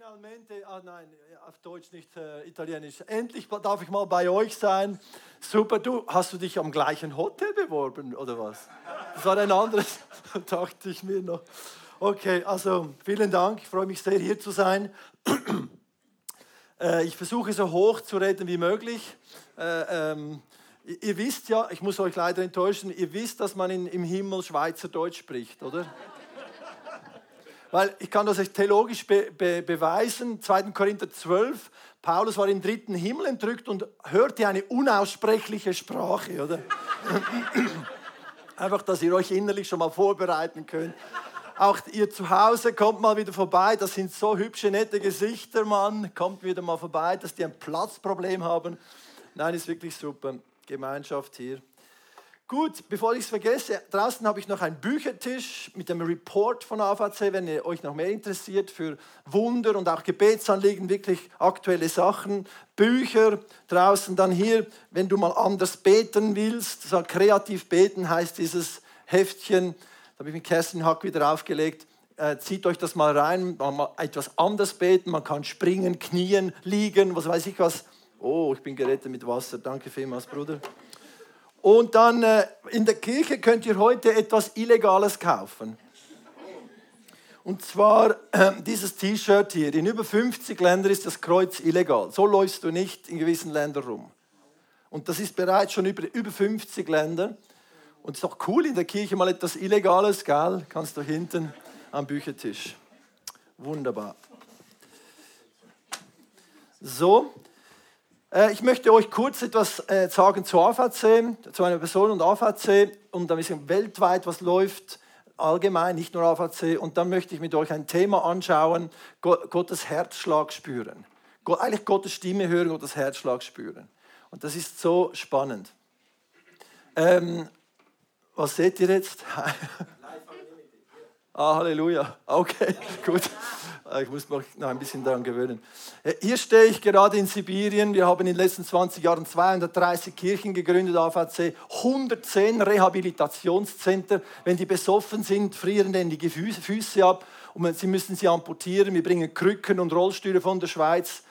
Finalmente, ah nein, auf Deutsch nicht äh, Italienisch. Endlich darf ich mal bei euch sein. Super, du hast du dich am gleichen Hotel beworben oder was? Das war ein anderes, dachte ich mir noch. Okay, also vielen Dank, ich freue mich sehr hier zu sein. Äh, ich versuche so hoch zu reden wie möglich. Äh, ähm, ihr wisst ja, ich muss euch leider enttäuschen, ihr wisst, dass man in, im Himmel Schweizerdeutsch spricht, oder? Weil ich kann das echt theologisch be be beweisen. 2. Korinther 12, Paulus war im dritten Himmel entrückt und hörte eine unaussprechliche Sprache, oder? Einfach, dass ihr euch innerlich schon mal vorbereiten könnt. Auch ihr zu Hause kommt mal wieder vorbei. Das sind so hübsche, nette Gesichter, Mann. Kommt wieder mal vorbei, dass die ein Platzproblem haben. Nein, ist wirklich super. Gemeinschaft hier. Gut, bevor ich es vergesse, draußen habe ich noch einen Büchertisch mit dem Report von AVC, wenn ihr euch noch mehr interessiert für Wunder und auch Gebetsanliegen, wirklich aktuelle Sachen. Bücher draußen dann hier, wenn du mal anders beten willst, so kreativ beten heißt dieses Heftchen, da habe ich mit Kerstin Hack wieder aufgelegt. Äh, zieht euch das mal rein, mal etwas anders beten, man kann springen, knien, liegen, was weiß ich was. Oh, ich bin gerettet mit Wasser, danke vielmals, Bruder. Und dann äh, in der Kirche könnt ihr heute etwas Illegales kaufen. Und zwar äh, dieses T-Shirt hier. In über 50 Ländern ist das Kreuz illegal. So läufst du nicht in gewissen Ländern rum. Und das ist bereits schon über, über 50 Länder. Und es ist auch cool, in der Kirche mal etwas Illegales, gell? Kannst du hinten am Büchertisch. Wunderbar. So, ich möchte euch kurz etwas äh, sagen zu AVC, zu einer Person und AVC und ein bisschen weltweit, was läuft, allgemein, nicht nur AVC. Und dann möchte ich mit euch ein Thema anschauen, Gottes Herzschlag spüren. Eigentlich Gottes Stimme hören, Gottes Herzschlag spüren. Und das ist so spannend. Ähm, was seht ihr jetzt? ah, Halleluja. Okay, gut. Ich muss mich noch ein bisschen daran gewöhnen. Äh, hier stehe ich gerade in Sibirien. Wir haben in den letzten 20 Jahren 230 Kirchen gegründet, AVC, 110 Rehabilitationszentren. Wenn die besoffen sind, frieren denen die Füße ab und sie müssen sie amputieren. Wir bringen Krücken und Rollstühle von der Schweiz.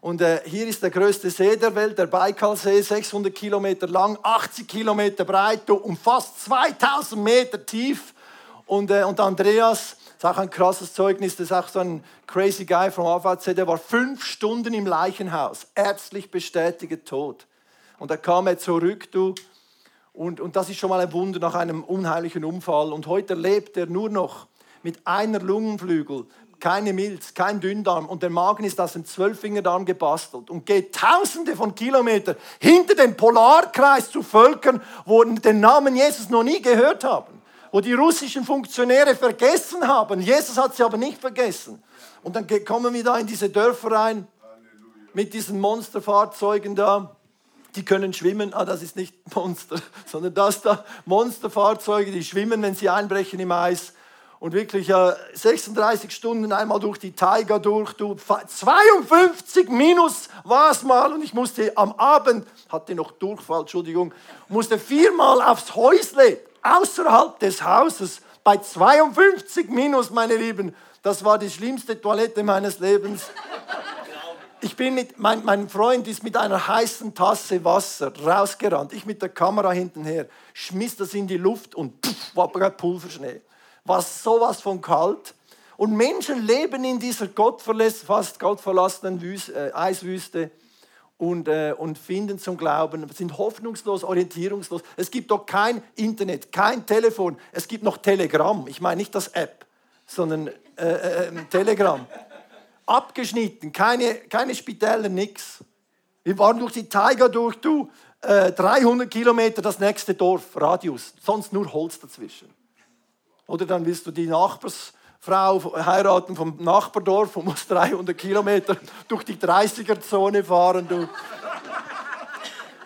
Und äh, hier ist der größte See der Welt, der Baikalsee, 600 Kilometer lang, 80 Kilometer breit und fast 2000 Meter tief. Und, äh, und Andreas, ist auch ein krasses Zeugnis, das ist auch so ein crazy guy vom AVC, der war fünf Stunden im Leichenhaus, ärztlich bestätigt tot. Und da kam er zurück, du, und, und das ist schon mal ein Wunder nach einem unheimlichen Unfall. Und heute lebt er nur noch mit einer Lungenflügel, keine Milz, kein Dünndarm und der Magen ist aus dem Zwölffingerdarm gebastelt und geht tausende von Kilometern hinter dem Polarkreis zu Völkern, wo den Namen Jesus noch nie gehört haben wo die russischen Funktionäre vergessen haben. Jesus hat sie aber nicht vergessen. Und dann kommen wir da in diese Dörfer rein mit diesen Monsterfahrzeugen da. Die können schwimmen. Ah, das ist nicht Monster, sondern das da. Monsterfahrzeuge, die schwimmen, wenn sie einbrechen im Eis. Und wirklich äh, 36 Stunden einmal durch die Taiga durch. Du, 52 minus war es mal. Und ich musste am Abend, hatte noch Durchfall, Entschuldigung, musste viermal aufs Häusle außerhalb des Hauses bei 52 minus, meine Lieben. Das war die schlimmste Toilette meines Lebens. Ich bin mit, mein, mein Freund ist mit einer heißen Tasse Wasser rausgerannt. Ich mit der Kamera hintenher, schmiss das in die Luft und pff, war Pulverschnee. War sowas von kalt. Und Menschen leben in dieser Gottverlass, fast gottverlassenen Wüste, äh, Eiswüste und, äh, und finden zum Glauben, sind hoffnungslos, orientierungslos. Es gibt doch kein Internet, kein Telefon, es gibt noch Telegram. Ich meine nicht das App, sondern äh, äh, ähm, Telegram. Abgeschnitten, keine, keine Spitäler, nichts. Wir waren durch die Tiger durch, du, 300 äh, Kilometer das nächste Dorf, Radius, sonst nur Holz dazwischen. Oder dann willst du die Nachbars Frau heiraten vom Nachbardorf und muss 300 Kilometer durch die 30er-Zone fahren. Du.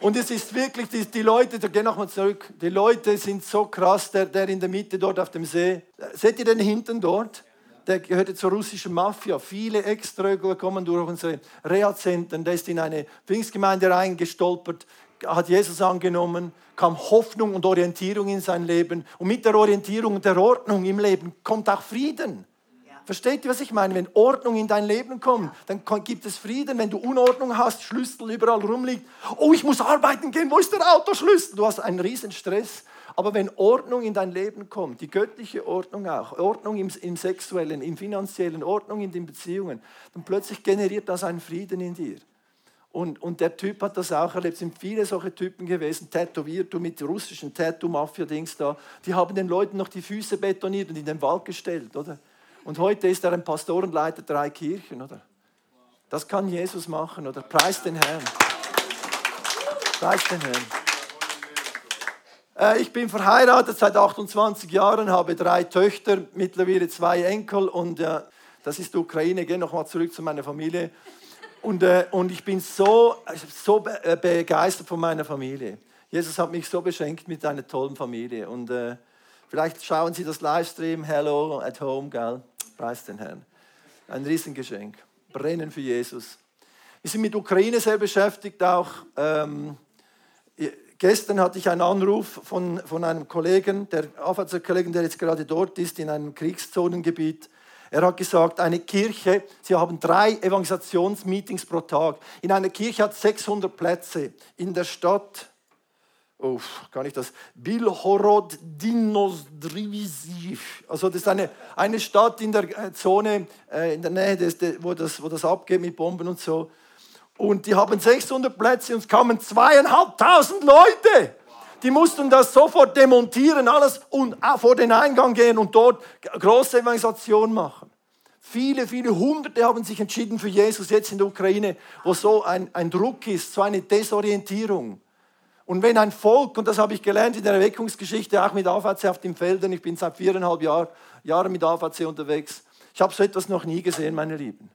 Und es ist wirklich, die, die Leute, da geh nochmal zurück, die Leute sind so krass, der, der in der Mitte dort auf dem See. Seht ihr den hinten dort? Der gehörte zur russischen Mafia. Viele Ex-Trögler kommen durch unsere Reha-Zentren. Der ist in eine Pfingstgemeinde reingestolpert, hat Jesus angenommen, kam Hoffnung und Orientierung in sein Leben. Und mit der Orientierung und der Ordnung im Leben kommt auch Frieden. Ja. Versteht ihr, was ich meine? Wenn Ordnung in dein Leben kommt, dann gibt es Frieden. Wenn du Unordnung hast, Schlüssel überall rumliegt. Oh, ich muss arbeiten gehen, wo ist der Autoschlüssel? Du hast einen riesen Stress. Aber wenn Ordnung in dein Leben kommt, die göttliche Ordnung auch, Ordnung im, im sexuellen, im finanziellen, Ordnung in den Beziehungen, dann plötzlich generiert das einen Frieden in dir. Und, und der Typ hat das auch erlebt. Es sind viele solche Typen gewesen, tätowiert, du mit russischen Tattoo-Mafia-Dings da. Die haben den Leuten noch die Füße betoniert und in den Wald gestellt, oder? Und heute ist er ein Pastor und leitet drei Kirchen, oder? Das kann Jesus machen, oder? Preis den Herrn. Preis den Herrn. Äh, ich bin verheiratet seit 28 Jahren, habe drei Töchter, mittlerweile zwei Enkel und äh, das ist die Ukraine. Ich gehe nochmal zurück zu meiner Familie. Und, äh, und ich bin so, so äh, begeistert von meiner Familie. Jesus hat mich so beschenkt mit einer tollen Familie. Und äh, vielleicht schauen Sie das Livestream, Hello at Home, gell? Preis den Herrn. Ein Riesengeschenk. Brennen für Jesus. Wir sind mit Ukraine sehr beschäftigt auch. Ähm, gestern hatte ich einen Anruf von, von einem Kollegen, der Kollegen, der jetzt gerade dort ist, in einem Kriegszonengebiet. Er hat gesagt, eine Kirche, sie haben drei Evangelisationsmeetings pro Tag. In einer Kirche hat 600 Plätze. In der Stadt, oh, kann ich das? Bilhorod Dinosdrivisiv. Also das ist eine, eine Stadt in der äh, Zone, äh, in der Nähe, des, wo, das, wo das abgeht mit Bomben und so. Und die haben 600 Plätze und es kamen zweieinhalbtausend Leute. Die mussten das sofort demontieren, alles und vor den Eingang gehen und dort große Evangelisation machen. Viele, viele Hunderte haben sich entschieden für Jesus jetzt in der Ukraine, wo so ein, ein Druck ist, so eine Desorientierung. Und wenn ein Volk, und das habe ich gelernt in der Erweckungsgeschichte, auch mit AVC auf den Feldern, ich bin seit viereinhalb Jahr, Jahren mit AVC unterwegs, ich habe so etwas noch nie gesehen, meine Lieben.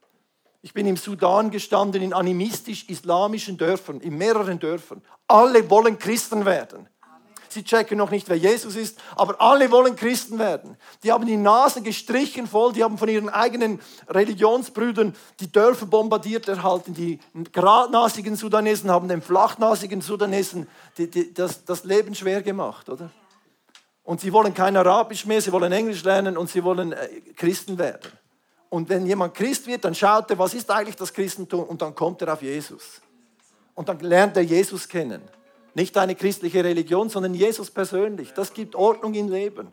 Ich bin im Sudan gestanden, in animistisch-islamischen Dörfern, in mehreren Dörfern. Alle wollen Christen werden. Sie checken noch nicht, wer Jesus ist, aber alle wollen Christen werden. Die haben die Nase gestrichen voll, die haben von ihren eigenen Religionsbrüdern die Dörfer bombardiert erhalten. Die geradnasigen Sudanesen haben den flachnasigen Sudanesen die, die, das, das Leben schwer gemacht, oder? Und sie wollen kein Arabisch mehr, sie wollen Englisch lernen und sie wollen äh, Christen werden. Und wenn jemand Christ wird, dann schaut er, was ist eigentlich das Christentum und dann kommt er auf Jesus. Und dann lernt er Jesus kennen. Nicht eine christliche Religion, sondern Jesus persönlich. Das gibt Ordnung im Leben.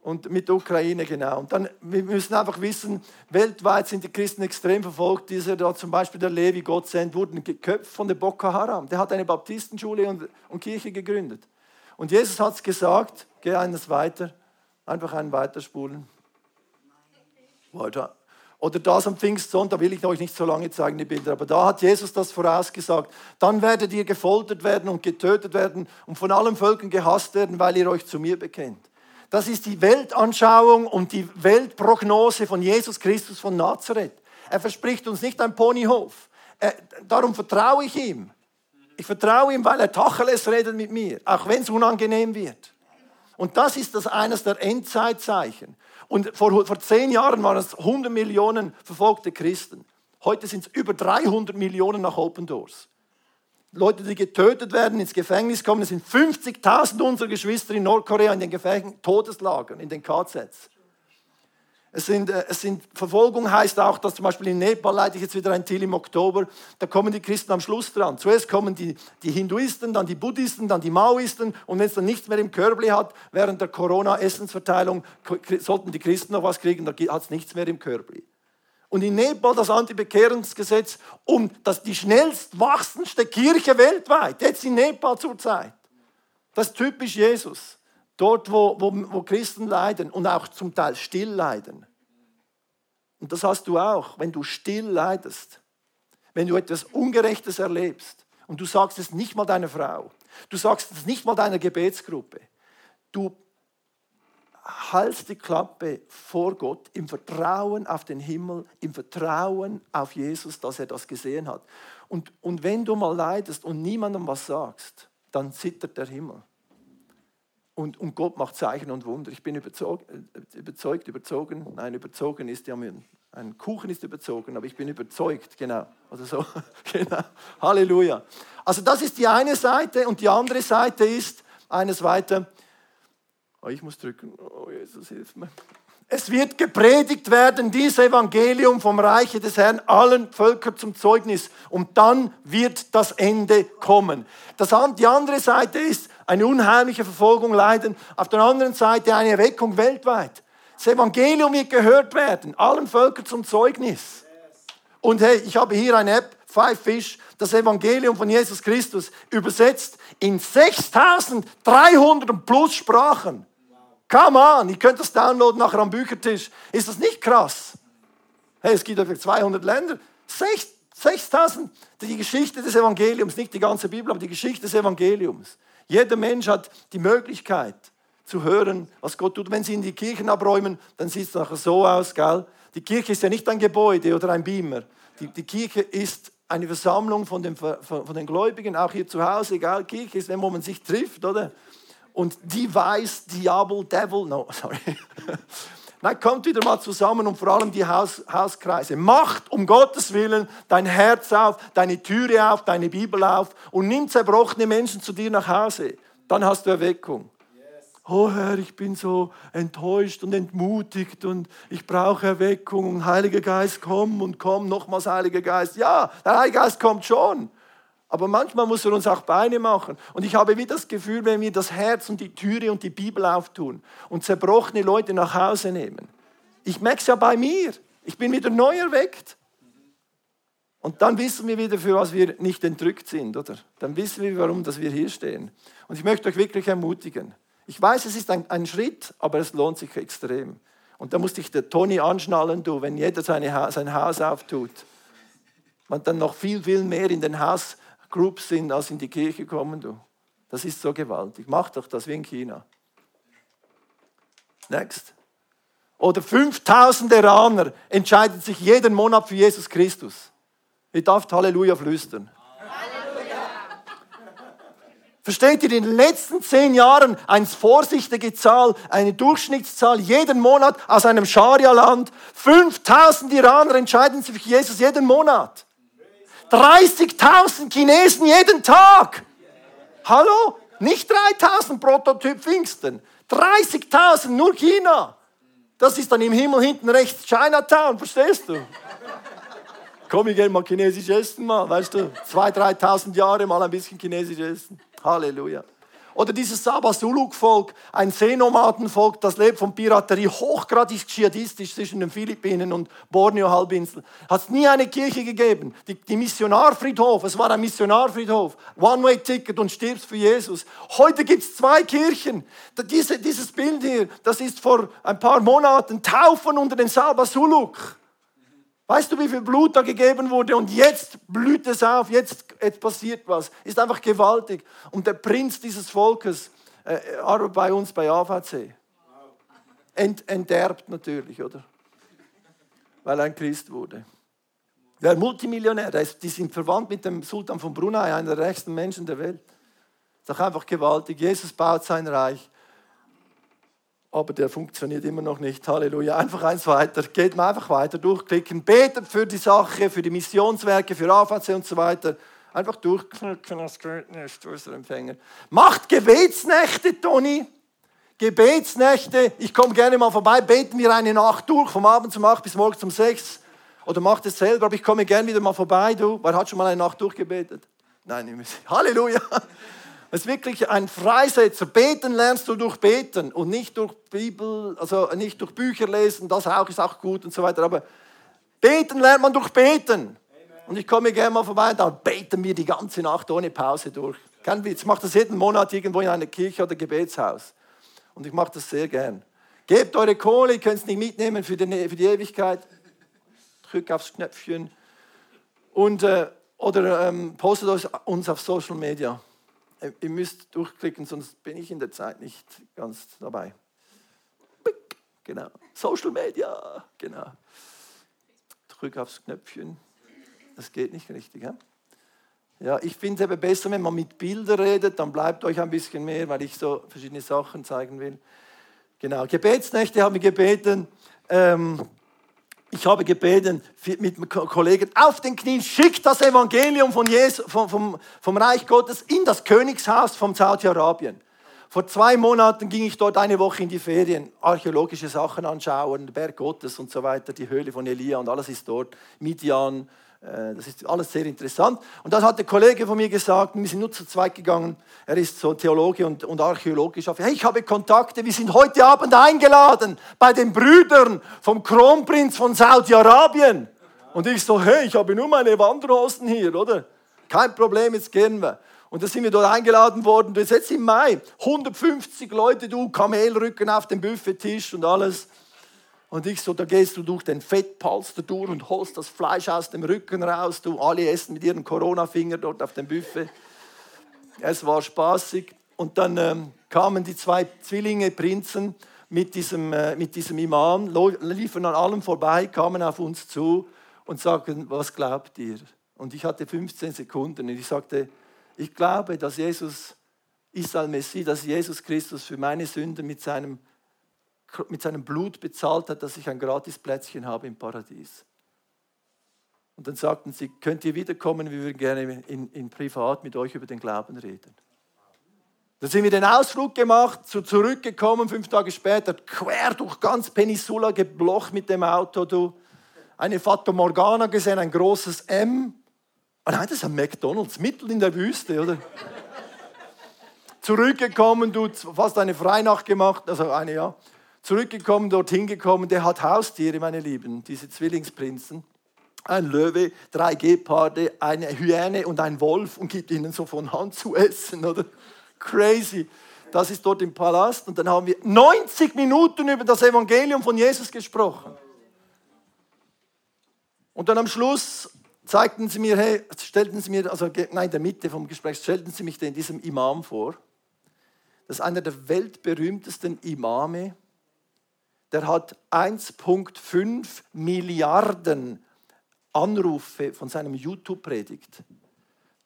Und mit der Ukraine genau. Und dann, wir müssen einfach wissen, weltweit sind die Christen extrem verfolgt. Dieser da zum Beispiel der Levi Gott sendet, wurden geköpft von der Boko Haram. Der hat eine Baptistenschule und, und Kirche gegründet. Und Jesus hat es gesagt, geh eines weiter, einfach einen weiterspulen. Weiter. Oder das am Pfingstsonntag, will ich euch nicht so lange zeigen, die Bilder, aber da hat Jesus das vorausgesagt. Dann werdet ihr gefoltert werden und getötet werden und von allen Völkern gehasst werden, weil ihr euch zu mir bekennt. Das ist die Weltanschauung und die Weltprognose von Jesus Christus von Nazareth. Er verspricht uns nicht ein Ponyhof. Er, darum vertraue ich ihm. Ich vertraue ihm, weil er Tacheles redet mit mir, auch wenn es unangenehm wird. Und das ist das eines der Endzeitzeichen. Und vor, vor zehn Jahren waren es 100 Millionen verfolgte Christen. Heute sind es über 300 Millionen nach Open Doors. Leute, die getötet werden, ins Gefängnis kommen. Es sind 50.000 unserer Geschwister in Nordkorea in den Gefängnissen, Todeslagern, in den KZs. Es sind, äh, es sind, Verfolgung heißt auch, dass zum Beispiel in Nepal leite ich jetzt wieder ein Till im Oktober, da kommen die Christen am Schluss dran. Zuerst kommen die, die Hinduisten, dann die Buddhisten, dann die Maoisten und wenn es dann nichts mehr im Körbli hat, während der Corona-Essensverteilung sollten die Christen noch was kriegen, da hat es nichts mehr im Körbli. Und in Nepal das Antibekehrungsgesetz um das die schnellst wachsendste Kirche weltweit, jetzt in Nepal zurzeit. Das ist typisch Jesus. Dort, wo, wo, wo Christen leiden und auch zum Teil still leiden. Und das hast du auch, wenn du still leidest, wenn du etwas Ungerechtes erlebst und du sagst es nicht mal deiner Frau, du sagst es nicht mal deiner Gebetsgruppe, du haltst die Klappe vor Gott im Vertrauen auf den Himmel, im Vertrauen auf Jesus, dass er das gesehen hat. Und, und wenn du mal leidest und niemandem was sagst, dann zittert der Himmel. Und, und Gott macht Zeichen und Wunder. Ich bin überzeugt, überzeugt, überzogen. Nein, überzogen ist ja, ein Kuchen ist überzogen, aber ich bin überzeugt, genau. Oder so. genau. Halleluja. Also das ist die eine Seite und die andere Seite ist eines weiter. Oh, ich muss drücken. Oh, Jesus, hilf mir. Es wird gepredigt werden, dieses Evangelium vom Reiche des Herrn allen Völkern zum Zeugnis. Und dann wird das Ende kommen. Das, die andere Seite ist eine unheimliche Verfolgung leiden. Auf der anderen Seite eine Erweckung weltweit. Das Evangelium wird gehört werden, allen Völkern zum Zeugnis. Und hey, ich habe hier eine App, Five Fish, das Evangelium von Jesus Christus, übersetzt in 6300 plus Sprachen. Come on, ihr könnt das downloaden nachher am Büchertisch. Ist das nicht krass? Hey, es gibt ungefähr 200 Länder. 6000, die Geschichte des Evangeliums, nicht die ganze Bibel, aber die Geschichte des Evangeliums. Jeder Mensch hat die Möglichkeit zu hören, was Gott tut. Wenn sie in die Kirchen abräumen, dann sieht es nachher so aus, gell? Die Kirche ist ja nicht ein Gebäude oder ein Beamer. Die, die Kirche ist eine Versammlung von den, von den Gläubigen, auch hier zu Hause, egal, Kirche ist, wenn man sich trifft, oder? Und die weiß, Diabel, Devil, no, sorry. Nein, kommt wieder mal zusammen und vor allem die Haus, Hauskreise. Macht um Gottes Willen dein Herz auf, deine Türe auf, deine Bibel auf und nimm zerbrochene Menschen zu dir nach Hause. Dann hast du Erweckung. Oh Herr, ich bin so enttäuscht und entmutigt und ich brauche Erweckung und Heiliger Geist, komm und komm, nochmals Heiliger Geist. Ja, der Heilige Geist kommt schon. Aber manchmal muss er uns auch Beine machen. Und ich habe wie das Gefühl, wenn wir das Herz und die Türe und die Bibel auftun und zerbrochene Leute nach Hause nehmen. Ich merke es ja bei mir. Ich bin wieder neu erweckt. Und dann wissen wir wieder, für was wir nicht entrückt sind, oder? Dann wissen wir, warum dass wir hier stehen. Und ich möchte euch wirklich ermutigen. Ich weiß, es ist ein, ein Schritt, aber es lohnt sich extrem. Und da musste ich der Toni anschnallen, du, wenn jeder seine, sein Haus auftut. Man dann noch viel, viel mehr in den Haus Groups sind, als in die Kirche kommen. Du. Das ist so gewaltig. Mach doch das wie in China. Next. Oder 5000 Iraner entscheiden sich jeden Monat für Jesus Christus. Ihr darf Halleluja flüstern. Versteht ihr, in den letzten zehn Jahren eine vorsichtige Zahl, eine Durchschnittszahl jeden Monat aus einem Scharia-Land. 5000 Iraner entscheiden sich für Jesus jeden Monat. 30.000 Chinesen jeden Tag. Hallo? Nicht 3.000 Prototyp Pfingsten. 30.000 nur China. Das ist dann im Himmel hinten rechts Chinatown, verstehst du? Komm, ich gehe mal chinesisch essen mal, weißt du? 2.000, 3.000 Jahre mal ein bisschen chinesisch essen. Halleluja. Oder dieses Sabasuluk-Volk, ein Seenomadenvolk, das lebt von Piraterie, hochgradig dschihadistisch zwischen den Philippinen und Borneo-Halbinsel. Hat es nie eine Kirche gegeben. Die, die Missionarfriedhof, es war ein Missionarfriedhof, One-Way-Ticket und stirbst für Jesus. Heute gibt es zwei Kirchen. Diese, dieses Bild hier, das ist vor ein paar Monaten Taufen unter den Sabasuluk. Weißt du, wie viel Blut da gegeben wurde? Und jetzt blüht es auf, jetzt, passiert was. Ist einfach gewaltig. Und der Prinz dieses Volkes äh, arbeitet bei uns bei AVC. Ent, enterbt natürlich, oder? Weil er ein Christ wurde. Der Multimillionär, der ist, die sind verwandt mit dem Sultan von Brunei, einer der reichsten Menschen der Welt. Ist doch einfach gewaltig. Jesus baut sein Reich aber der funktioniert immer noch nicht. Halleluja. Einfach eins weiter. Geht mal einfach weiter durchklicken. Betet für die Sache, für die Missionswerke, für AVC und so weiter. Einfach durchklicken, das geht nicht, der Empfänger. Macht Gebetsnächte, Toni. Gebetsnächte. Ich komme gerne mal vorbei. Beten wir eine Nacht durch, vom Abend um 8 bis morgens um 6. Oder macht es selber, aber ich komme gerne wieder mal vorbei. Du, wer hat schon mal eine Nacht durchgebetet? Nein, Halleluja. Es ist wirklich ein Freisetzer. Beten lernst du durch Beten und nicht durch Bibel, also nicht durch Bücher lesen, das auch ist auch gut und so weiter. Aber beten lernt man durch Beten. Und ich komme gerne mal vorbei, da beten wir die ganze Nacht ohne Pause durch. Kein Witz, ich mache das jeden Monat irgendwo in einer Kirche oder Gebetshaus. Und ich mache das sehr gern. Gebt eure Kohle, ihr könnt es nicht mitnehmen für die, für die Ewigkeit. Drückt aufs Knöpfchen. Und, äh, oder ähm, postet uns auf Social Media. Äh, ihr müsst durchklicken, sonst bin ich in der Zeit nicht ganz dabei. Genau. Social Media, genau. Drück aufs Knöpfchen. Das geht nicht richtig. Ja, ja ich finde es eben besser, wenn man mit Bildern redet, dann bleibt euch ein bisschen mehr, weil ich so verschiedene Sachen zeigen will. Genau. Gebetsnächte haben wir gebeten. Ähm, ich habe gebeten mit Kollegen auf den Knien, schickt das Evangelium von Jesus, vom, vom, vom Reich Gottes in das Königshaus von Saudi-Arabien. Vor zwei Monaten ging ich dort eine Woche in die Ferien, archäologische Sachen anschauen, Berg Gottes und so weiter, die Höhle von Elia und alles ist dort, Midian, das ist alles sehr interessant. Und das hat der Kollege von mir gesagt, wir sind nur zu zweit gegangen, er ist so Theologe und, und Archäologisch. Hey, ich habe Kontakte, wir sind heute Abend eingeladen bei den Brüdern vom Kronprinz von Saudi-Arabien. Und ich so, hey, ich habe nur meine Wanderhosen hier, oder? Kein Problem, jetzt gehen wir. Und da sind wir dort eingeladen worden. Das ist jetzt im Mai. 150 Leute, du, Kamelrücken auf dem Buffettisch und alles. Und ich so, da gehst du durch den Fettpalster durch und holst das Fleisch aus dem Rücken raus. Du, alle essen mit ihren Corona-Finger dort auf dem Buffet. Es war spaßig. Und dann ähm, kamen die zwei Zwillinge, Prinzen, mit diesem, äh, mit diesem Imam, liefen an allem vorbei, kamen auf uns zu und sagten, was glaubt ihr? Und ich hatte 15 Sekunden und ich sagte, ich glaube, dass Jesus Israel Messi, dass Jesus Christus für meine Sünde mit seinem mit seinem Blut bezahlt hat, dass ich ein gratis Plätzchen habe im Paradies. Und dann sagten sie, könnt ihr wiederkommen, wir würden gerne in, in Privat mit euch über den Glauben reden. Dann sind wir den Ausflug gemacht, so zurückgekommen, fünf Tage später, quer durch ganz Peninsula geblocht mit dem Auto, du. Eine Fata Morgana gesehen, ein großes M. Oh nein, das ist ein McDonalds, mitten in der Wüste, oder? Zurückgekommen, du, fast eine Freinacht gemacht, also eine, ja zurückgekommen, dorthin gekommen, der hat Haustiere, meine Lieben, diese Zwillingsprinzen. Ein Löwe, drei Geparde, eine Hyäne und ein Wolf und gibt ihnen so von Hand zu essen, oder? Crazy. Das ist dort im Palast und dann haben wir 90 Minuten über das Evangelium von Jesus gesprochen. Und dann am Schluss zeigten sie mir, hey, stellten sie mir, also nein, in der Mitte vom Gespräch, stellten sie mich in diesem Imam vor. Das ist einer der weltberühmtesten Imame der hat 1,5 Milliarden Anrufe von seinem YouTube-Predigt.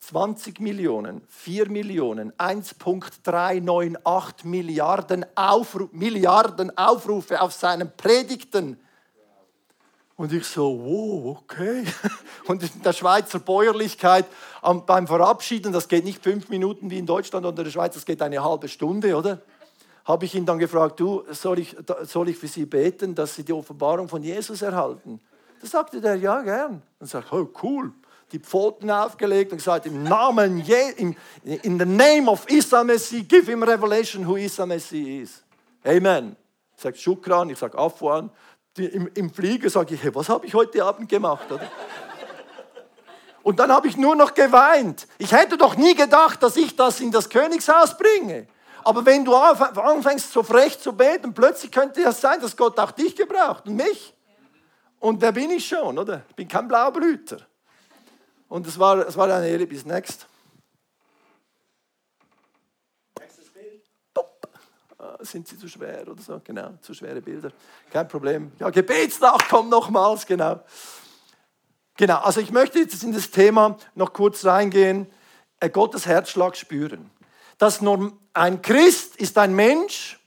20 Millionen, 4 Millionen, 1,398 Milliarden, Aufru Milliarden Aufrufe auf seinen Predigten. Und ich so, wow, okay. Und in der Schweizer Bäuerlichkeit beim Verabschieden, das geht nicht fünf Minuten wie in Deutschland oder in der Schweiz, das geht eine halbe Stunde, oder? Habe ich ihn dann gefragt, du, soll ich, soll ich für Sie beten, dass Sie die Offenbarung von Jesus erhalten? Da sagte der, ja, gern. Und sagt, oh, cool. Die Pfoten aufgelegt und gesagt, im Namen, Je in, in the name of Isa Messi, give him revelation who Isa Messi is. Amen. Ich sage Shukran, ich sage Afwan. Im, Im Flieger sage ich, hey, was habe ich heute Abend gemacht? Oder? Und dann habe ich nur noch geweint. Ich hätte doch nie gedacht, dass ich das in das Königshaus bringe. Aber wenn du anfängst, so frech zu beten, plötzlich könnte es sein, dass Gott auch dich gebraucht und mich. Und wer bin ich schon, oder? Ich bin kein Blaublüter. Und es war, es war eine Ehre. Bis next. Nächstes Bild. Ah, sind sie zu schwer oder so? Genau, zu schwere Bilder. Kein Problem. Ja, Gebetsnacht kommt nochmals, genau. Genau, also ich möchte jetzt in das Thema noch kurz reingehen. Äh, Gottes Herzschlag spüren dass ein Christ ist ein Mensch,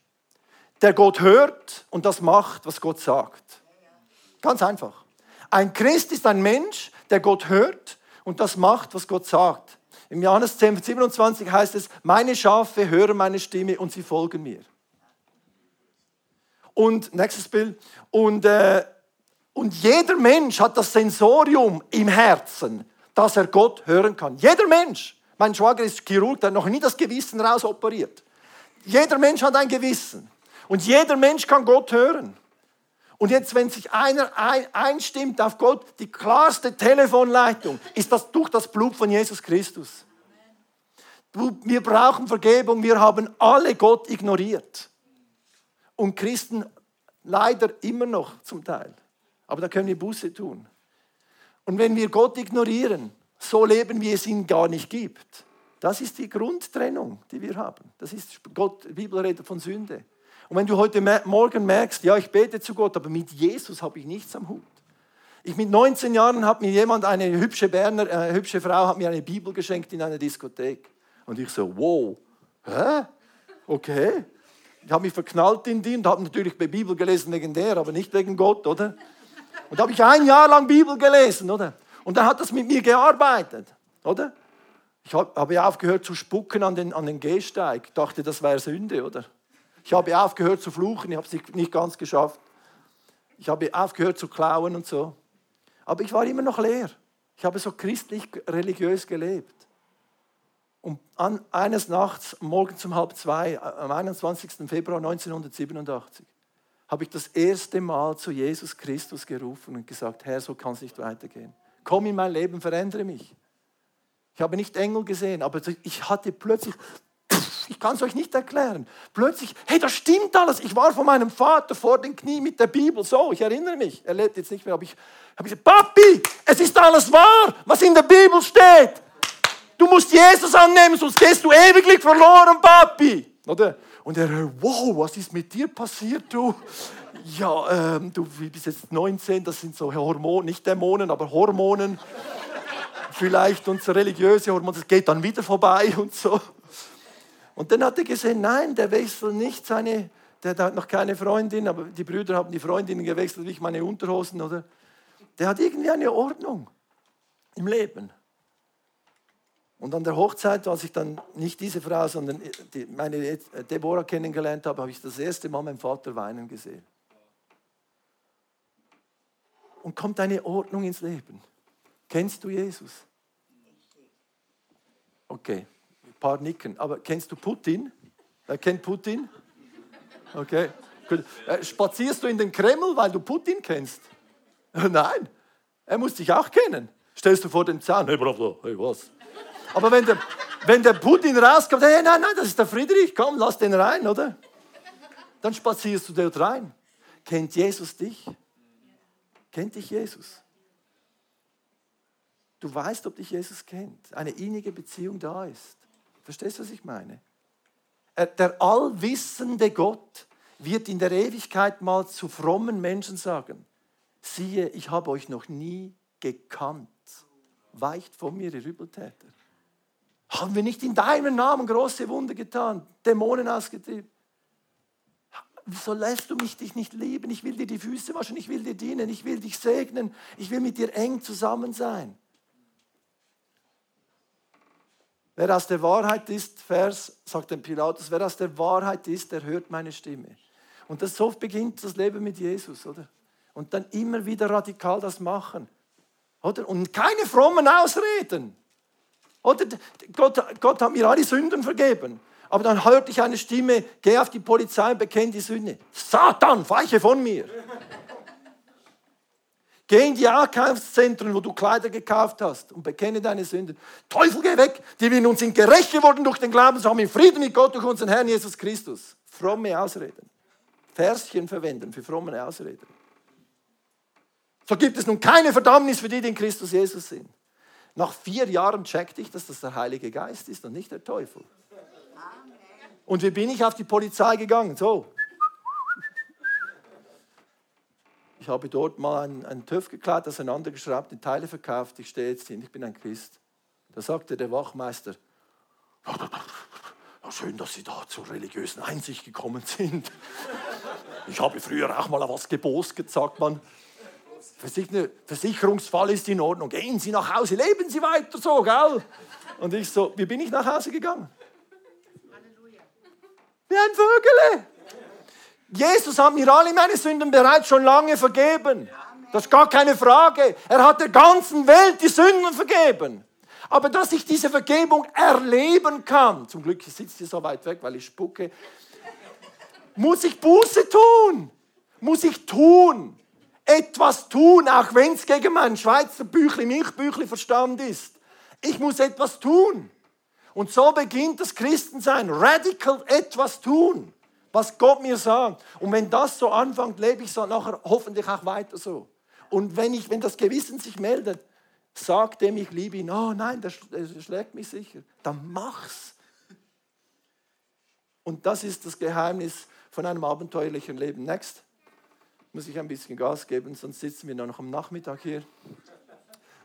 der Gott hört und das macht, was Gott sagt. Ganz einfach. Ein Christ ist ein Mensch, der Gott hört und das macht, was Gott sagt. Im Johannes 10, 27 heißt es, meine Schafe hören meine Stimme und sie folgen mir. Und nächstes Bild. Und, äh, und jeder Mensch hat das Sensorium im Herzen, dass er Gott hören kann. Jeder Mensch. Mein Schwager ist Chirurg, der hat noch nie das Gewissen rausoperiert. Jeder Mensch hat ein Gewissen. Und jeder Mensch kann Gott hören. Und jetzt, wenn sich einer einstimmt auf Gott, die klarste Telefonleitung ist das durch das Blut von Jesus Christus. Wir brauchen Vergebung, wir haben alle Gott ignoriert. Und Christen leider immer noch zum Teil. Aber da können wir Buße tun. Und wenn wir Gott ignorieren, so leben, wie es ihn gar nicht gibt. Das ist die Grundtrennung, die wir haben. Das ist Gott, die Bibel redet von Sünde. Und wenn du heute Morgen merkst, ja, ich bete zu Gott, aber mit Jesus habe ich nichts am Hut. Ich mit 19 Jahren hat mir jemand, eine hübsche Berner, äh, hübsche Frau, hat mir eine Bibel geschenkt in einer Diskothek. Und ich so, wow, hä? Okay. Ich habe mich verknallt in die und habe natürlich bei Bibel gelesen wegen der, aber nicht wegen Gott, oder? Und da habe ich ein Jahr lang Bibel gelesen, oder? Und dann hat das mit mir gearbeitet, oder? Ich habe aufgehört zu spucken an den, an den Gehsteig. Ich dachte, das wäre Sünde, oder? Ich habe aufgehört zu fluchen, ich habe es nicht ganz geschafft. Ich habe aufgehört zu klauen und so. Aber ich war immer noch leer. Ich habe so christlich-religiös gelebt. Und an, eines Nachts, morgens um halb zwei, am 21. Februar 1987, habe ich das erste Mal zu Jesus Christus gerufen und gesagt, Herr, so kann es nicht weitergehen. Komm in mein Leben, verändere mich. Ich habe nicht Engel gesehen, aber ich hatte plötzlich, ich kann es euch nicht erklären, plötzlich, hey, das stimmt alles. Ich war von meinem Vater vor den Knie mit der Bibel, so, ich erinnere mich. Er lebt jetzt nicht mehr, aber ich habe gesagt, Papi, es ist alles wahr, was in der Bibel steht. Du musst Jesus annehmen, sonst gehst du ewiglich verloren, Papi. Oder? Und er, wow, was ist mit dir passiert, du? Ja, ähm, du bist jetzt 19, das sind so Hormone, nicht Dämonen, aber Hormonen vielleicht unsere religiöse Hormon, das geht dann wieder vorbei und so. Und dann hat er gesehen, nein, der wechselt nicht seine, der hat noch keine Freundin, aber die Brüder haben die Freundinnen gewechselt, wie ich meine Unterhosen, oder? Der hat irgendwie eine Ordnung im Leben. Und an der Hochzeit, als ich dann nicht diese Frau, sondern die, meine Deborah kennengelernt habe, habe ich das erste Mal meinen Vater weinen gesehen. Und kommt eine Ordnung ins Leben. Kennst du Jesus? Okay, ein paar nicken. Aber kennst du Putin? Wer kennt Putin? Okay. Äh, spazierst du in den Kreml, weil du Putin kennst? Nein, er muss dich auch kennen. Stellst du vor den Zahn, hey Bravo, hey was? Aber wenn der, wenn der Putin rauskommt, hey, nein, nein, das ist der Friedrich, komm, lass den rein, oder? Dann spazierst du dort rein. Kennt Jesus dich? Kennt dich Jesus? Du weißt, ob dich Jesus kennt. Eine innige Beziehung da ist. Verstehst du, was ich meine? Der allwissende Gott wird in der Ewigkeit mal zu frommen Menschen sagen, siehe, ich habe euch noch nie gekannt. Weicht von mir, ihr Übeltäter. Haben wir nicht in deinem Namen große Wunder getan, Dämonen ausgetrieben? Wieso lässt du mich dich nicht lieben? Ich will dir die Füße waschen, ich will dir dienen, ich will dich segnen, ich will mit dir eng zusammen sein. Wer aus der Wahrheit ist, Vers, sagt dem Pilatus, wer aus der Wahrheit ist, der hört meine Stimme. Und das so beginnt das Leben mit Jesus, oder? Und dann immer wieder radikal das machen, oder? Und keine frommen Ausreden. Oder Gott, Gott hat mir alle Sünden vergeben. Aber dann hörte ich eine Stimme, geh auf die Polizei und bekenn die Sünde. Satan, weiche von mir. Geh in die Einkaufszentren, wo du Kleider gekauft hast und bekenne deine Sünden. Teufel, geh weg, die wir nun sind gerecht geworden durch den Glauben, so haben wir Frieden mit Gott durch unseren Herrn Jesus Christus. Fromme Ausreden. Verschen verwenden für fromme Ausreden. So gibt es nun keine Verdammnis für die, die in Christus Jesus sind. Nach vier Jahren checkte ich, dass das der Heilige Geist ist und nicht der Teufel. Und wie bin ich auf die Polizei gegangen? So, Ich habe dort mal einen, einen TÜV gekleidet, auseinandergeschraubt, in Teile verkauft. Ich stehe jetzt hin, ich bin ein Christ. Da sagte der Wachmeister, schön, dass Sie da zur religiösen Einsicht gekommen sind. Ich habe früher auch mal was gebost, sagt man. Versicherungsfall ist in Ordnung. Gehen Sie nach Hause, leben Sie weiter so, gell? Und ich so, wie bin ich nach Hause gegangen? Halleluja. Wie ein Vögele. Jesus hat mir alle meine Sünden bereits schon lange vergeben. Das ist gar keine Frage. Er hat der ganzen Welt die Sünden vergeben. Aber dass ich diese Vergebung erleben kann, zum Glück sitzt ihr so weit weg, weil ich spucke, muss ich Buße tun. Muss ich tun. Etwas tun, auch wenn es gegen mein Schweizer Büchli, Milchbüchli Verstand ist. Ich muss etwas tun. Und so beginnt das Christensein. Radical etwas tun was Gott mir sagt. Und wenn das so anfängt, lebe ich so nachher hoffentlich auch weiter so. Und wenn, ich, wenn das Gewissen sich meldet, sagt dem, ich liebe ihn, oh nein, der, schlägt mich sicher, dann mach's. Und das ist das Geheimnis von einem abenteuerlichen Leben. Next. Muss ich ein bisschen Gas geben, sonst sitzen wir noch am Nachmittag hier.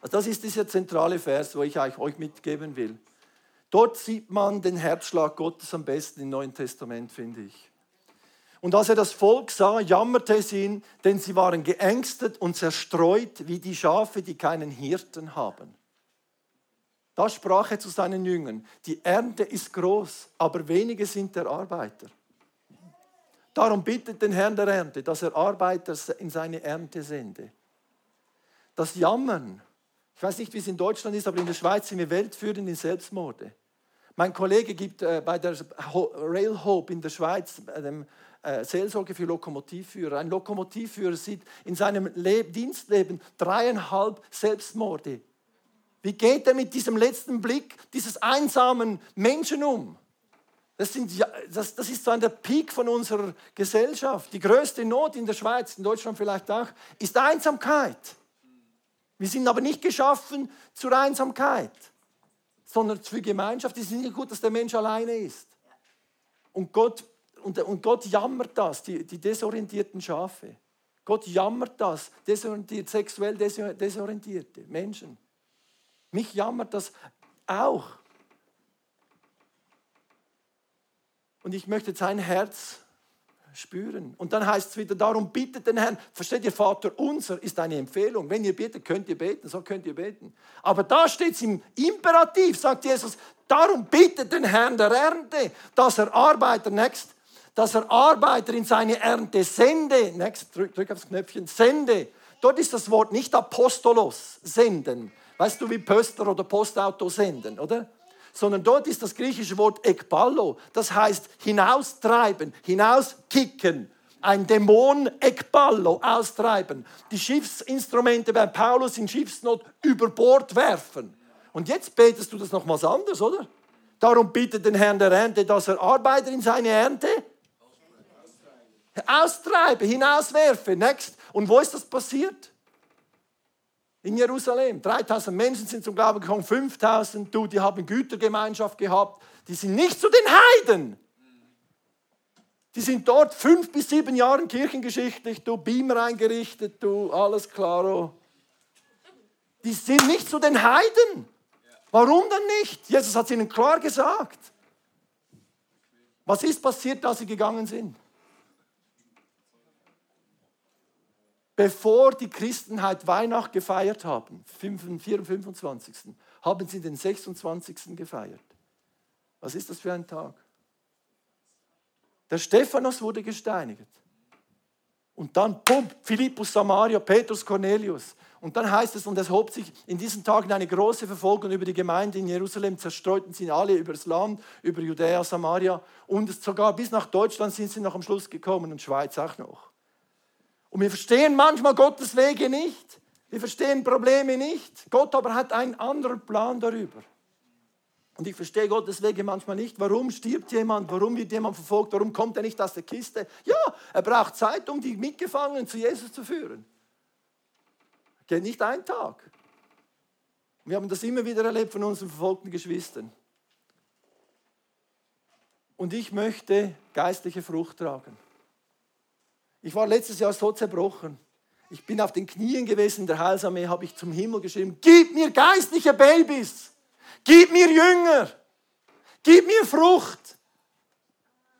Also das ist dieser zentrale Vers, wo ich euch mitgeben will. Dort sieht man den Herzschlag Gottes am besten im Neuen Testament, finde ich. Und als er das Volk sah, jammerte es ihn, denn sie waren geängstet und zerstreut wie die Schafe, die keinen Hirten haben. Da sprach er zu seinen Jüngern, die Ernte ist groß, aber wenige sind der Arbeiter. Darum bittet den Herrn der Ernte, dass er Arbeiter in seine Ernte sende. Das Jammern, ich weiß nicht, wie es in Deutschland ist, aber in der Schweiz sind wir weltführend in Selbstmorde. Mein Kollege gibt äh, bei der Rail Hope in der Schweiz, dem äh, Seelsorge für Lokomotivführer, ein Lokomotivführer sieht in seinem Leb Dienstleben dreieinhalb Selbstmorde. Wie geht er mit diesem letzten Blick dieses einsamen Menschen um? Das, sind, das, das ist so an der Peak von unserer Gesellschaft. Die größte Not in der Schweiz, in Deutschland vielleicht auch, ist Einsamkeit. Wir sind aber nicht geschaffen zur Einsamkeit, sondern für Gemeinschaft. Es ist nicht gut, dass der Mensch alleine ist. Und Gott, und, und Gott jammert das, die, die desorientierten Schafe. Gott jammert das, desorientiert, sexuell desorientierte Menschen. Mich jammert das auch. Und ich möchte sein Herz spüren. Und dann heißt es wieder, darum bittet den Herrn. Versteht ihr, Vater unser ist eine Empfehlung. Wenn ihr betet, könnt ihr beten, so könnt ihr beten. Aber da steht es im Imperativ, sagt Jesus, darum bittet den Herrn der Ernte, dass er Arbeiter, next, dass er Arbeiter in seine Ernte sende. Next, drück, drück aufs Knöpfchen, sende. Dort ist das Wort nicht Apostolos, senden. Weißt du, wie Pöster oder Postauto senden, oder? Sondern dort ist das griechische Wort ekballo, das heißt hinaustreiben, hinauskicken. Ein Dämon ekballo, austreiben. Die Schiffsinstrumente bei Paulus in Schiffsnot über Bord werfen. Und jetzt betest du das nochmals anders, oder? Darum bittet den Herrn der Ernte, dass er Arbeiter in seine Ernte austreibe, hinauswerfe. Next. Und wo ist das passiert? In Jerusalem. 3000 Menschen sind zum Glauben gekommen, 5000, du, die haben Gütergemeinschaft gehabt. Die sind nicht zu den Heiden. Die sind dort fünf bis sieben Jahre kirchengeschichtlich, du Beamer eingerichtet, du alles klaro. Die sind nicht zu den Heiden. Warum dann nicht? Jesus hat es ihnen klar gesagt. Was ist passiert, als sie gegangen sind? Bevor die Christenheit Weihnacht gefeiert haben, 4. und 25. haben sie den 26. gefeiert. Was ist das für ein Tag? Der Stephanus wurde gesteinigt. Und dann, bumm, Philippus Samaria, Petrus Cornelius. Und dann heißt es, und es hob sich in diesen Tagen eine große Verfolgung über die Gemeinde in Jerusalem, zerstreuten sie alle über das Land, über Judäa, Samaria und sogar bis nach Deutschland sind sie noch am Schluss gekommen und Schweiz auch noch. Und wir verstehen manchmal Gottes Wege nicht. Wir verstehen Probleme nicht. Gott aber hat einen anderen Plan darüber. Und ich verstehe Gottes Wege manchmal nicht. Warum stirbt jemand? Warum wird jemand verfolgt? Warum kommt er nicht aus der Kiste? Ja, er braucht Zeit, um die Mitgefangenen zu Jesus zu führen. Geht nicht ein Tag. Wir haben das immer wieder erlebt von unseren verfolgten Geschwistern. Und ich möchte geistliche Frucht tragen. Ich war letztes Jahr so zerbrochen. Ich bin auf den Knien gewesen in der Heilsarmee, habe ich zum Himmel geschrieben, gib mir geistliche Babys, gib mir Jünger, gib mir Frucht,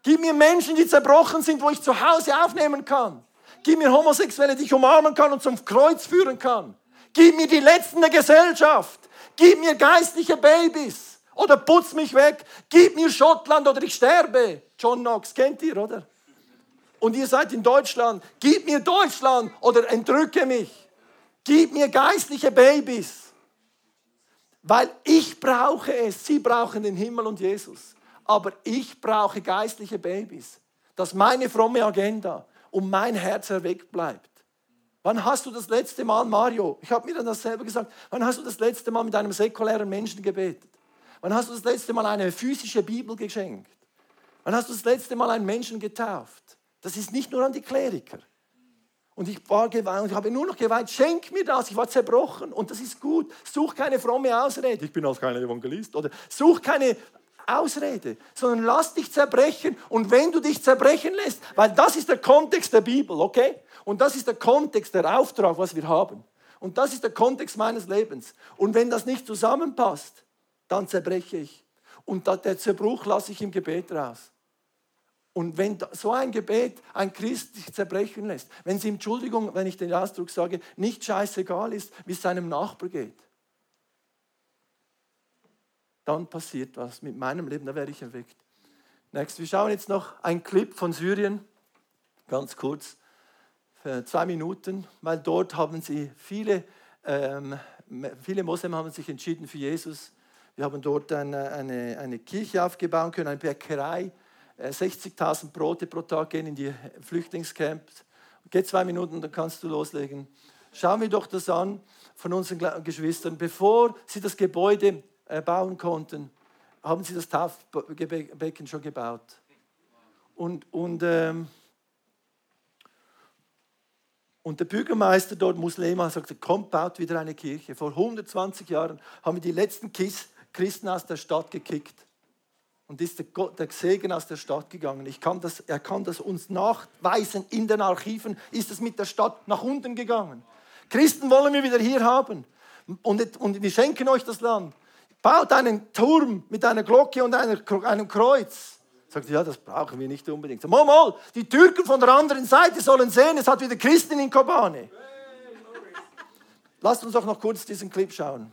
gib mir Menschen, die zerbrochen sind, wo ich zu Hause aufnehmen kann. Gib mir Homosexuelle, die ich umarmen kann und zum Kreuz führen kann. Gib mir die Letzten der Gesellschaft. Gib mir geistliche Babys. Oder putz mich weg. Gib mir Schottland oder ich sterbe. John Knox, kennt ihr, oder? Und ihr seid in Deutschland, gib mir Deutschland oder entrücke mich. Gib mir geistliche Babys. Weil ich brauche es. Sie brauchen den Himmel und Jesus. Aber ich brauche geistliche Babys. Das ist meine fromme Agenda. Und mein Herz erweckt bleibt. Wann hast du das letzte Mal, Mario, ich habe mir dann das selber gesagt, wann hast du das letzte Mal mit einem säkulären Menschen gebetet? Wann hast du das letzte Mal eine physische Bibel geschenkt? Wann hast du das letzte Mal einen Menschen getauft? Das ist nicht nur an die Kleriker. Und ich war geweint und ich habe nur noch geweint, schenk mir das, ich war zerbrochen und das ist gut. Such keine fromme Ausrede, ich bin auch kein Evangelist. Oder such keine Ausrede, sondern lass dich zerbrechen und wenn du dich zerbrechen lässt, weil das ist der Kontext der Bibel, okay? Und das ist der Kontext, der Auftrag, was wir haben. Und das ist der Kontext meines Lebens. Und wenn das nicht zusammenpasst, dann zerbreche ich. Und der Zerbruch lasse ich im Gebet raus. Und wenn so ein Gebet ein Christ sich zerbrechen lässt, wenn es ihm, Entschuldigung, wenn ich den Ausdruck sage, nicht scheißegal ist, wie es seinem Nachbar geht. dann passiert was mit meinem Leben, da werde ich erweckt. Next, wir schauen jetzt noch einen Clip von Syrien, ganz kurz, für zwei Minuten, weil dort haben sie viele, ähm, viele Moslem haben sich entschieden für Jesus. Wir haben dort eine, eine, eine Kirche aufgebaut können, eine Bäckerei. 60.000 äh, Brote pro Tag gehen in die Flüchtlingscamps. Geht zwei Minuten, dann kannst du loslegen. Schauen wir doch das an von unseren Geschwistern. Bevor sie das Gebäude äh, bauen konnten, haben sie das Taufbecken schon gebaut. Und, und, ähm, und der Bürgermeister dort, Muslima, sagte, kommt, baut wieder eine Kirche. Vor 120 Jahren haben wir die letzten Christen aus der Stadt gekickt. Und ist der, Gott, der Segen aus der Stadt gegangen. Ich kann das, er kann das uns nachweisen. In den Archiven ist es mit der Stadt nach unten gegangen. Christen wollen wir wieder hier haben. Und, und wir schenken euch das Land. Baut einen Turm mit einer Glocke und einer, einem Kreuz. Sagt, ja, das brauchen wir nicht unbedingt. Mal, mal, die Türken von der anderen Seite sollen sehen, es hat wieder Christen in Kobane. Lasst uns doch noch kurz diesen Clip schauen.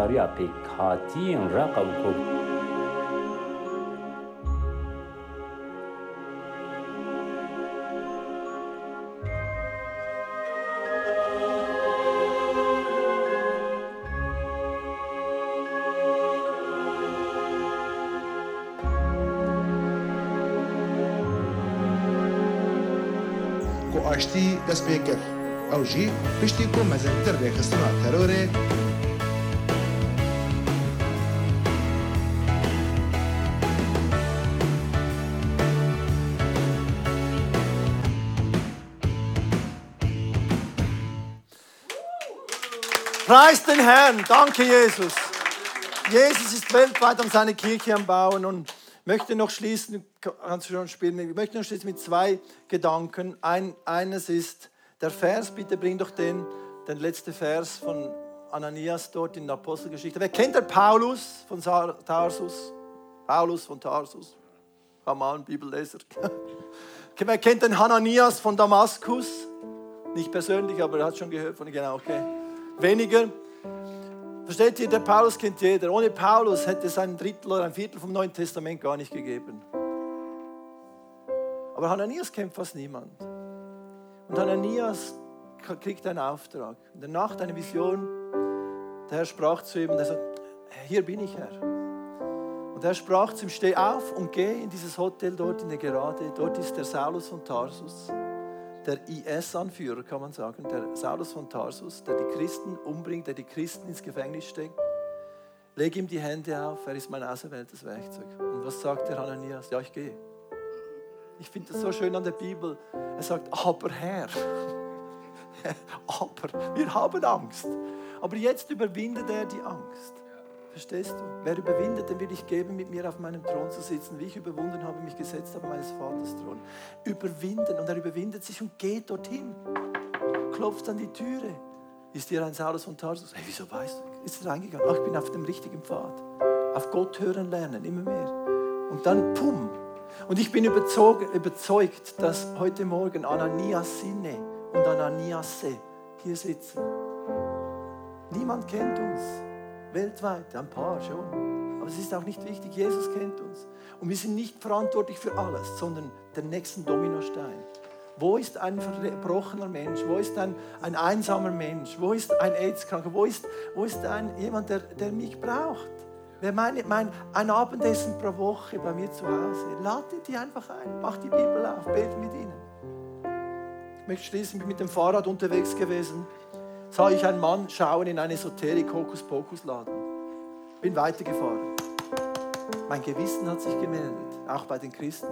ساری aplikasi yang raka ukur. کو آشتی دست بیکر او جی پشتی کو مزنتر به خستنا تروره Preis den Herrn. Danke, Jesus. Jesus ist weltweit an seine Kirche am Bauen und möchte noch schließen, kannst du schon spielen, ich möchte noch schließen mit zwei Gedanken. Ein, eines ist der Vers, bitte bring doch den, den letzten Vers von Ananias dort in der Apostelgeschichte. Wer kennt der Paulus von Tarsus? Paulus von Tarsus. Come on, Bibelleser. Wer kennt den Hananias von Damaskus? Nicht persönlich, aber er hat schon gehört von, genau, okay weniger. Versteht ihr, der Paulus kennt jeder. Ohne Paulus hätte es ein Drittel oder ein Viertel vom Neuen Testament gar nicht gegeben. Aber Hananias kennt fast niemand. Und Hananias kriegt einen Auftrag. In der Nacht eine Vision. Der Herr sprach zu ihm und er sagt, hier bin ich Herr. Und er sprach zu ihm, steh auf und geh in dieses Hotel dort in der Gerade. Dort ist der Saulus von Tarsus der IS-Anführer, kann man sagen, der Saulus von Tarsus, der die Christen umbringt, der die Christen ins Gefängnis steckt. Leg ihm die Hände auf, er ist mein auserwähltes Werkzeug. Und was sagt der Hananias? Ja, ich gehe. Ich finde das so schön an der Bibel. Er sagt, aber Herr, aber wir haben Angst. Aber jetzt überwindet er die Angst. Verstehst du? Wer überwindet, den will ich geben, mit mir auf meinem Thron zu sitzen, wie ich überwunden habe, mich gesetzt habe, meines Vaters Thron. Überwinden. Und er überwindet sich und geht dorthin. Klopft an die Türe. Ist hier ein Saulus von Tarsus? Hey, wieso weißt du? Ist er reingegangen? Ach, ich bin auf dem richtigen Pfad. Auf Gott hören lernen, immer mehr. Und dann, pum. Und ich bin überzeugt, dass heute Morgen Ananias Sinne und Ananiasse hier sitzen. Niemand kennt uns weltweit, ein paar schon. Aber es ist auch nicht wichtig, Jesus kennt uns. Und wir sind nicht verantwortlich für alles, sondern den nächsten Dominostein. Wo ist ein verbrochener Mensch? Wo ist ein, ein einsamer Mensch? Wo ist ein AIDS-Kranker? Wo ist, wo ist ein, jemand, der, der mich braucht? Wer meine, mein, ein Abendessen pro Woche bei mir zu Hause. Lade die einfach ein, mach die Bibel auf, bete mit ihnen. Ich möchte schließen, bin mit dem Fahrrad unterwegs gewesen. Sah ich einen Mann schauen in einen Esoterik-Hokus-Pokus-Laden. Bin weitergefahren. Mein Gewissen hat sich gemeldet, auch bei den Christen.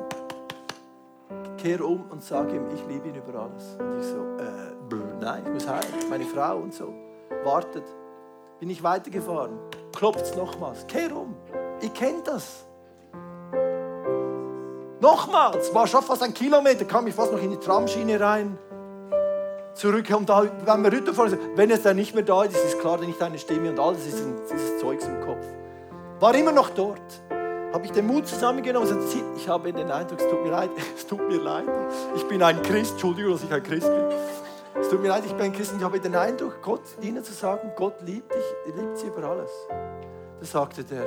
Kehr um und sage ihm, ich liebe ihn über alles. Und ich so, äh, nein, ich muss heim, meine Frau und so. Wartet. Bin ich weitergefahren klopft es nochmals. Kehr um. Ihr kennt das. Nochmals, war schon fast ein Kilometer, kam ich fast noch in die Tramschiene rein. Zurück und da, wenn wir runterfahren, wenn es dann nicht mehr da ist, ist klar nicht eine Stimme und alles ist dieses Zeugs im Kopf. War immer noch dort. Habe ich den Mut zusammengenommen und gesagt, ich habe den Eindruck, es tut mir leid, es tut mir leid. Ich bin ein Christ, Entschuldigung, dass ich ein Christ bin. Es tut mir leid, ich bin ein Christ und ich habe den Eindruck, Gott, ihnen zu sagen, Gott liebt dich, er liebt sie über alles. Da sagte der,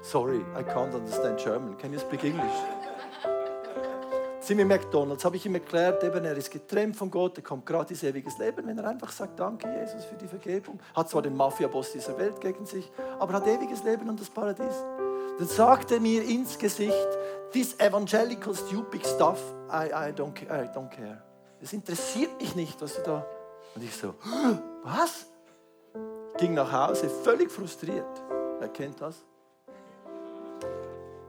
sorry, I can't understand German. Can you speak English? Sind wir McDonalds, habe ich ihm erklärt, eben, er ist getrennt von Gott, er kommt gratis ewiges Leben, wenn er einfach sagt, danke Jesus für die Vergebung. Hat zwar den Mafia-Boss dieser Welt gegen sich, aber hat ewiges Leben und das Paradies. Dann sagte er mir ins Gesicht, this evangelical stupid stuff, I, I, don't, I don't care. Es interessiert mich nicht, was du da... Und ich so, was? Ging nach Hause, völlig frustriert. Wer kennt das?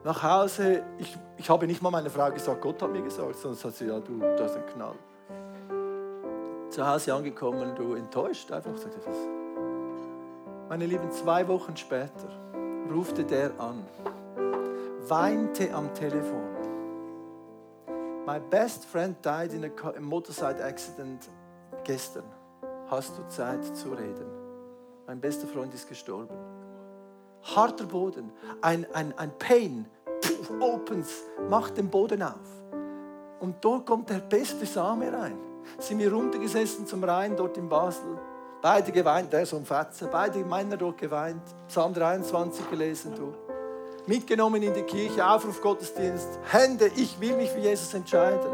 Nach Hause, ich, ich habe nicht mal meiner Frau gesagt, Gott hat mir gesagt, sondern hat sie, ja, du, das ist ein Knall. Zu Hause angekommen, du enttäuscht, einfach sagte was. Meine Lieben, zwei Wochen später rufte der an, weinte am Telefon. My best friend died in a motorcycle accident gestern. Hast du Zeit zu reden? Mein bester Freund ist gestorben harter Boden, ein, ein, ein Pain, Puh, opens, macht den Boden auf. Und dort kommt der beste Same rein. Sind wir runtergesessen zum Rhein dort in Basel. Beide geweint, der so ein Fetzer, beide Männer dort geweint. Psalm 23 gelesen, du. Mitgenommen in die Kirche, Aufruf Gottesdienst. Hände, ich will mich für Jesus entscheiden.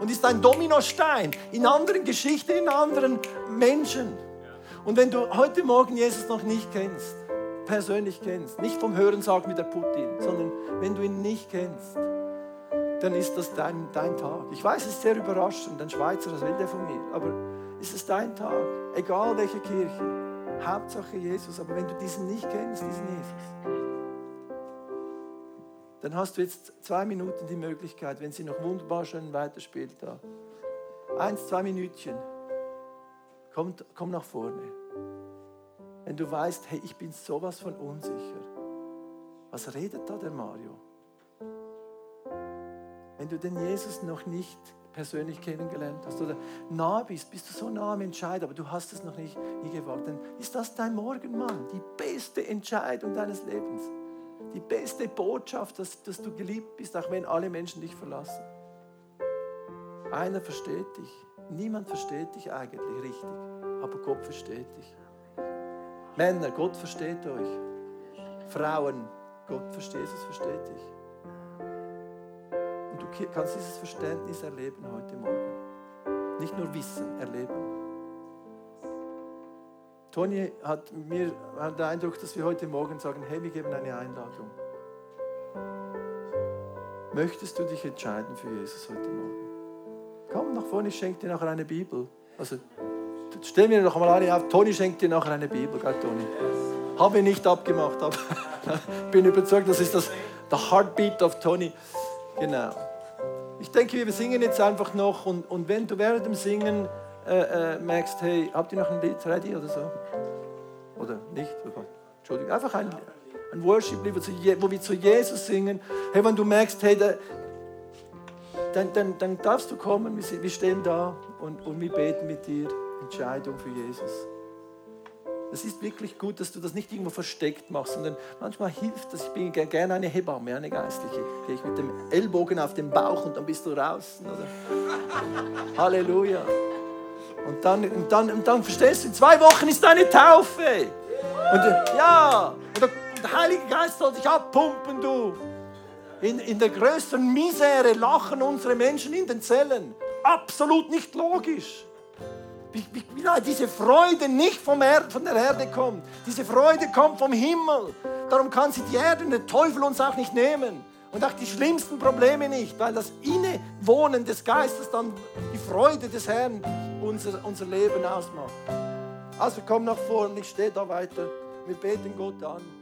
Und ist ein Dominostein in anderen Geschichten, in anderen Menschen. Und wenn du heute Morgen Jesus noch nicht kennst, persönlich kennst, nicht vom Hörensagen mit der Putin, sondern wenn du ihn nicht kennst, dann ist das dein, dein Tag. Ich weiß, es ist sehr überraschend, ein Schweizer, das will der von mir, aber ist es dein Tag, egal welche Kirche, Hauptsache Jesus, aber wenn du diesen nicht kennst, diesen Jesus, dann hast du jetzt zwei Minuten die Möglichkeit, wenn sie noch wunderbar schön weiterspielt da. Eins, zwei Minütchen. Komm, komm nach vorne. Wenn du weißt, hey, ich bin sowas von unsicher. Was redet da der Mario? Wenn du den Jesus noch nicht persönlich kennengelernt hast oder nah bist, bist du so nah am Entscheid, aber du hast es noch nicht nie gewagt, dann ist das dein Morgenmann, die beste Entscheidung deines Lebens. Die beste Botschaft, dass, dass du geliebt bist, auch wenn alle Menschen dich verlassen. Einer versteht dich. Niemand versteht dich eigentlich richtig, aber Gott versteht dich. Männer, Gott versteht euch. Frauen, Gott versteht, Jesus versteht dich. Und du kannst dieses Verständnis erleben heute Morgen. Nicht nur wissen, erleben. Toni hat mir den Eindruck, dass wir heute Morgen sagen, hey, wir geben eine Einladung. Möchtest du dich entscheiden für Jesus heute Morgen? Komm nach vorne, ich schenke dir nachher eine Bibel. Also Stell mir noch mal eine auf. Toni schenkt dir nachher eine Bibel, gell, Toni? Habe ich nicht abgemacht, aber ich bin überzeugt, das ist das der Heartbeat of Toni. Genau. Ich denke, wir singen jetzt einfach noch und, und wenn du während dem Singen äh, äh, merkst, hey, habt ihr noch ein Lied ready oder so? Oder nicht? Entschuldigung, einfach ein, ein Worship-Lied, wo wir zu Jesus singen. Hey, wenn du merkst, hey, da, dann, dann, dann darfst du kommen, wir stehen da und, und wir beten mit dir. Entscheidung für Jesus. Es ist wirklich gut, dass du das nicht irgendwo versteckt machst, sondern manchmal hilft das. Ich bin gerne eine Hebamme, eine Geistliche. Gehe ich mit dem Ellbogen auf den Bauch und dann bist du raus. Oder? Halleluja. Und dann, und dann, und dann verstehst du, in zwei Wochen ist deine Taufe. Und, ja, und der, der Heilige Geist soll dich abpumpen, du. In, in der größten Misere lachen unsere Menschen in den Zellen. Absolut nicht logisch. Diese Freude nicht vom er, von der Erde kommt. Diese Freude kommt vom Himmel. Darum kann sie die Erde und der Teufel uns auch nicht nehmen. Und auch die schlimmsten Probleme nicht, weil das Innewohnen des Geistes dann die Freude des Herrn unser, unser Leben ausmacht. Also komm nach vorne, ich stehe da weiter. Wir beten Gott an.